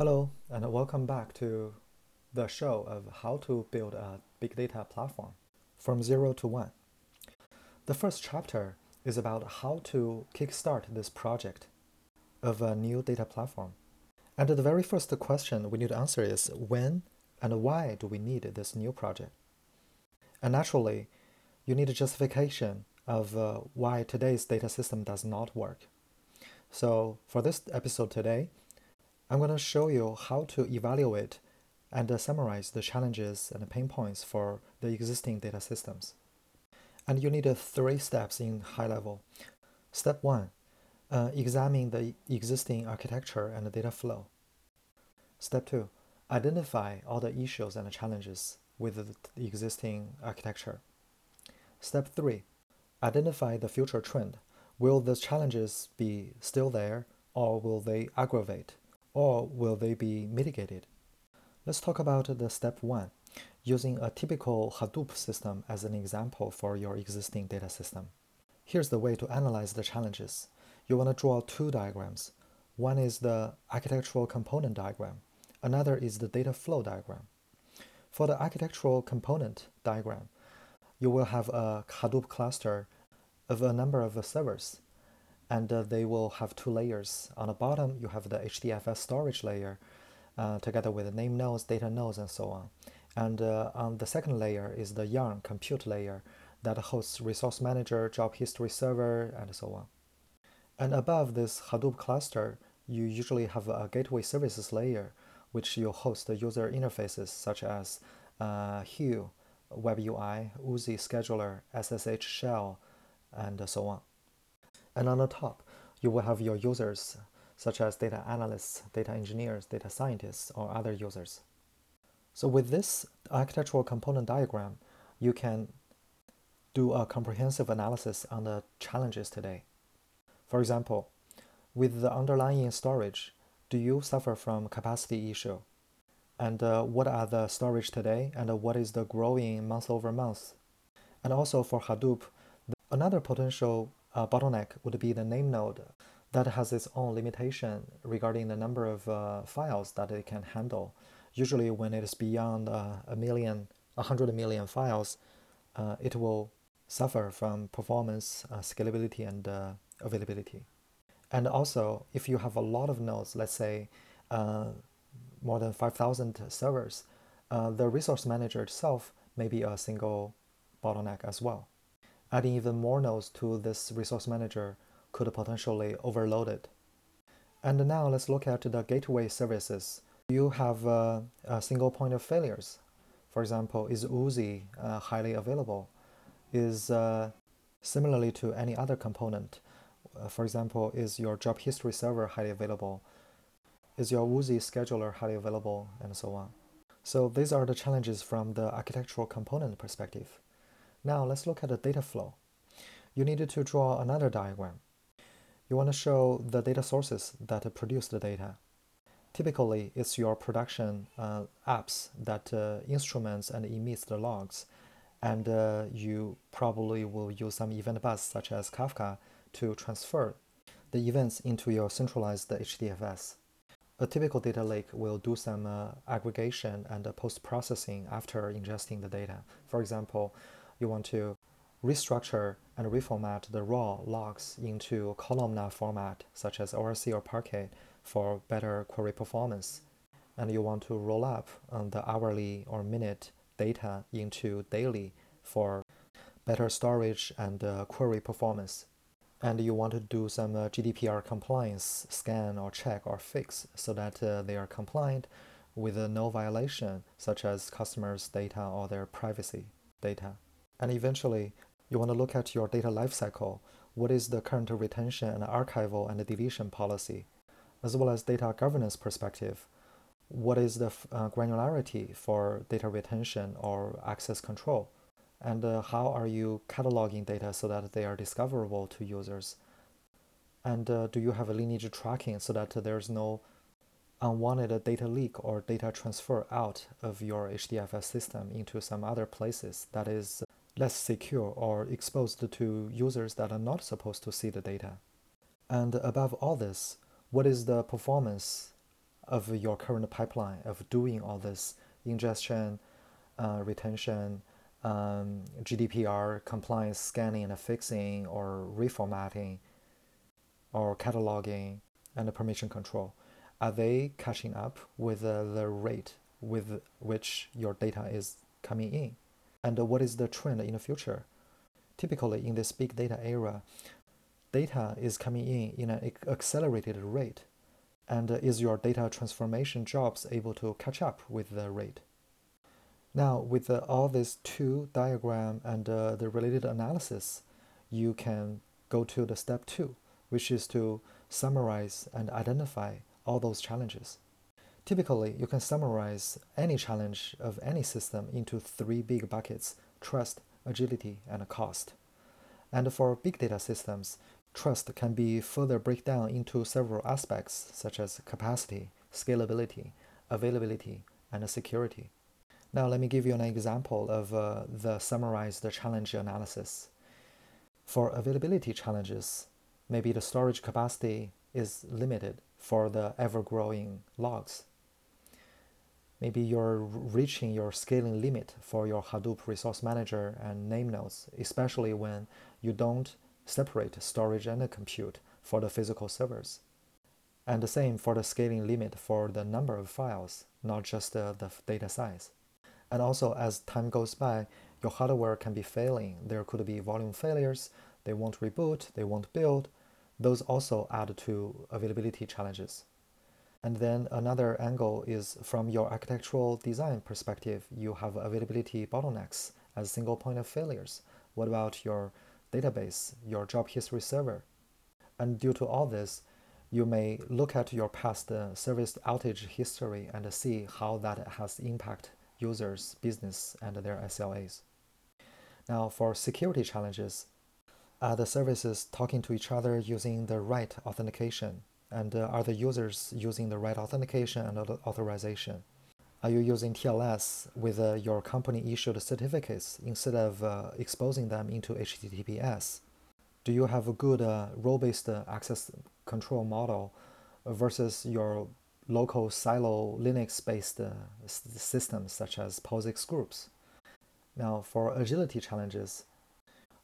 Hello, and welcome back to the show of how to build a big data platform from zero to one. The first chapter is about how to kickstart this project of a new data platform. And the very first question we need to answer is when and why do we need this new project? And naturally, you need a justification of uh, why today's data system does not work. So, for this episode today, I'm going to show you how to evaluate and summarize the challenges and pain points for the existing data systems. And you need uh, three steps in high level. Step one, uh, examine the existing architecture and the data flow. Step two, identify all the issues and the challenges with the existing architecture. Step three, identify the future trend. Will the challenges be still there or will they aggravate? Or will they be mitigated? Let's talk about the step one, using a typical Hadoop system as an example for your existing data system. Here's the way to analyze the challenges. You want to draw two diagrams. One is the architectural component diagram. Another is the data flow diagram. For the architectural component diagram, you will have a Hadoop cluster of a number of servers and uh, they will have two layers. On the bottom, you have the HDFS storage layer uh, together with the name nodes, data nodes, and so on. And uh, on the second layer is the Yarn compute layer that hosts resource manager, job history server, and so on. And above this Hadoop cluster, you usually have a gateway services layer, which you host the user interfaces such as uh, Hue, WebUI, Oozie Scheduler, SSH Shell, and so on. And on the top, you will have your users, such as data analysts, data engineers, data scientists, or other users. So with this architectural component diagram, you can do a comprehensive analysis on the challenges today. For example, with the underlying storage, do you suffer from capacity issue? And uh, what are the storage today and uh, what is the growing month over month? And also for Hadoop, another potential uh, bottleneck would be the name node that has its own limitation regarding the number of uh, files that it can handle. Usually, when it is beyond uh, a million, a hundred million files, uh, it will suffer from performance, uh, scalability, and uh, availability. And also, if you have a lot of nodes, let's say more than 5,000 servers, the resource manager itself may be a single bottleneck as well. Adding even more nodes to this resource manager could potentially overload it. And now let's look at the gateway services. You have uh, a single point of failures. For example, is Oozie uh, highly available? Is uh, similarly to any other component. Uh, for example, is your job history server highly available? Is your Oozie scheduler highly available? And so on. So these are the challenges from the architectural component perspective. Now let's look at the data flow. You need to draw another diagram. You want to show the data sources that produce the data. Typically, it's your production uh, apps that uh, instruments and emits the logs, and uh, you probably will use some event bus such as Kafka to transfer the events into your centralized HDFS. A typical data lake will do some uh, aggregation and post processing after ingesting the data. For example, you want to restructure and reformat the raw logs into columnar format such as ORC or Parquet for better query performance. And you want to roll up the hourly or minute data into daily for better storage and uh, query performance. And you want to do some uh, GDPR compliance scan or check or fix so that uh, they are compliant with uh, no violation, such as customers' data or their privacy data. And eventually, you want to look at your data lifecycle. What is the current retention and archival and deletion policy? As well as data governance perspective. What is the uh, granularity for data retention or access control? And uh, how are you cataloging data so that they are discoverable to users? And uh, do you have a lineage tracking so that there's no unwanted data leak or data transfer out of your HDFS system into some other places that is less secure or exposed to users that are not supposed to see the data. And above all this, what is the performance of your current pipeline of doing all this ingestion, uh, retention, um, GDPR compliance scanning and fixing, or reformatting, or cataloging, and permission control? Are they catching up with uh, the rate with which your data is coming in? And what is the trend in the future? Typically, in this big data era, data is coming in in an accelerated rate. And is your data transformation jobs able to catch up with the rate? Now, with uh, all this two diagram and uh, the related analysis, you can go to the step two, which is to summarize and identify all those challenges. Typically, you can summarize any challenge of any system into three big buckets trust, agility, and cost. And for big data systems, trust can be further break down into several aspects such as capacity, scalability, availability, and security. Now, let me give you an example of uh, the summarized challenge analysis. For availability challenges, maybe the storage capacity is limited for the ever growing logs. Maybe you're reaching your scaling limit for your Hadoop resource manager and name nodes, especially when you don't separate storage and compute for the physical servers. And the same for the scaling limit for the number of files, not just uh, the data size. And also, as time goes by, your hardware can be failing. There could be volume failures, they won't reboot, they won't build. Those also add to availability challenges. And then another angle is from your architectural design perspective, you have availability bottlenecks as single point of failures. What about your database, your job history server? And due to all this, you may look at your past uh, service outage history and see how that has impact users, business, and their SLAs. Now, for security challenges, are the services talking to each other using the right authentication? And uh, are the users using the right authentication and authorization? Are you using TLS with uh, your company issued certificates instead of uh, exposing them into HTTPS? Do you have a good uh, role based uh, access control model versus your local silo Linux based uh, systems such as POSIX groups? Now, for agility challenges,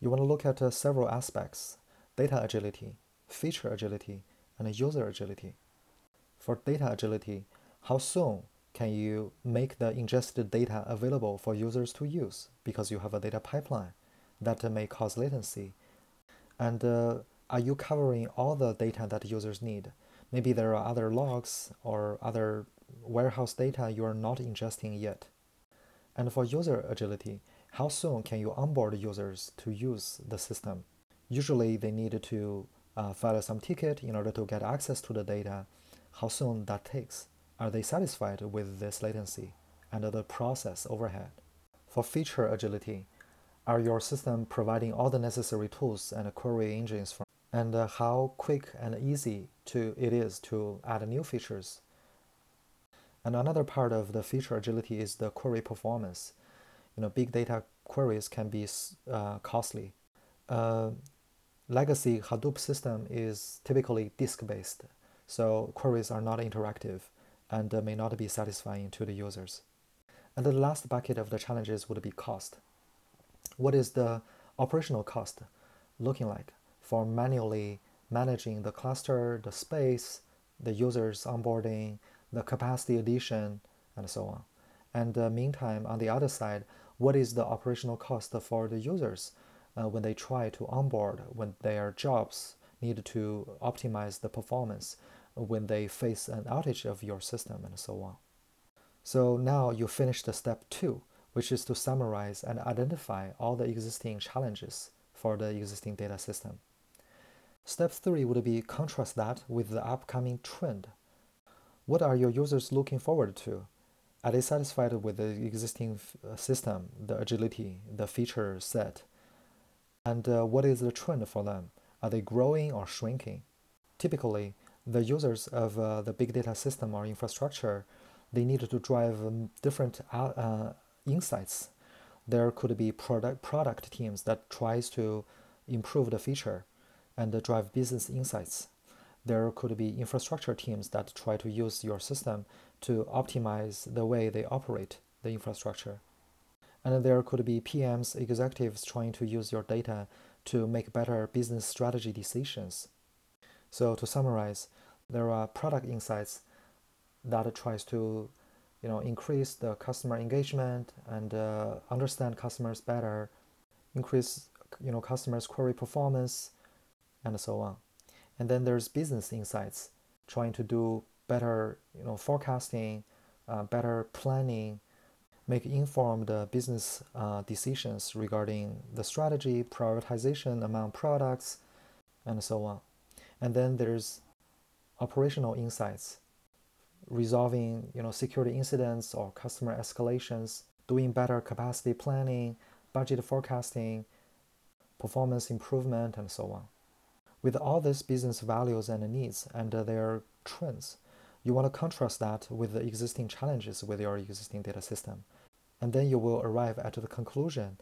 you want to look at several aspects data agility, feature agility, and user agility. For data agility, how soon can you make the ingested data available for users to use because you have a data pipeline that may cause latency? And uh, are you covering all the data that users need? Maybe there are other logs or other warehouse data you are not ingesting yet. And for user agility, how soon can you onboard users to use the system? Usually they need to uh, file some ticket in order to get access to the data, how soon that takes. Are they satisfied with this latency and the process overhead? For feature agility, are your system providing all the necessary tools and query engines for, and uh, how quick and easy to it is to add new features? And another part of the feature agility is the query performance. You know, big data queries can be uh, costly. Uh, Legacy Hadoop system is typically disk-based, so queries are not interactive and may not be satisfying to the users. And the last bucket of the challenges would be cost. What is the operational cost looking like for manually managing the cluster, the space, the users onboarding, the capacity addition, and so on? And uh, meantime, on the other side, what is the operational cost for the users uh, when they try to onboard, when their jobs need to optimize the performance, when they face an outage of your system, and so on. So now you finish the step two, which is to summarize and identify all the existing challenges for the existing data system. Step three would be contrast that with the upcoming trend. What are your users looking forward to? Are they satisfied with the existing uh, system, the agility, the feature set, and uh, what is the trend for them? Are they growing or shrinking? Typically, the users of uh, the big data system or infrastructure, they need to drive um, different uh, uh, insights. There could be product product teams that tries to improve the feature and drive business insights. there could be infrastructure teams that try to use your system to optimize the way they operate the infrastructure. And there could be PMs, executives trying to use your data to make better business strategy decisions. So to summarize, there are product insights that tries to you know increase the customer engagement and uh, understand customers better increase you know customers query performance and so on and then there's business insights trying to do better you know forecasting uh, better planning make informed business uh, decisions regarding the strategy prioritization among products and so on. And then there's operational insights resolving you know security incidents or customer escalations doing better capacity planning budget forecasting performance improvement and so on. With all these business values and needs and their trends you want to contrast that with the existing challenges with your existing data system and then you will arrive at the conclusion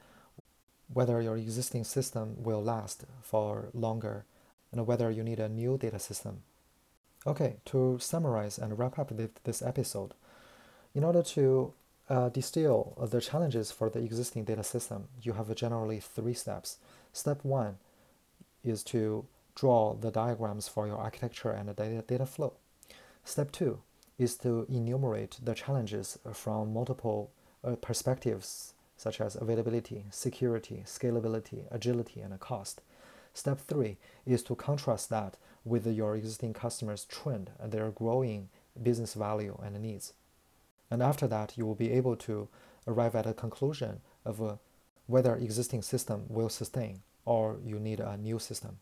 whether your existing system will last for longer and whether you need a new data system Okay, to summarize and wrap up this episode, in order to uh, distill the challenges for the existing data system, you have generally three steps. Step one is to draw the diagrams for your architecture and the data, data flow. Step two is to enumerate the challenges from multiple uh, perspectives, such as availability, security, scalability, agility, and cost. Step three is to contrast that with your existing customers' trend and their growing business value and needs. And after that, you will be able to arrive at a conclusion of uh, whether existing system will sustain or you need a new system.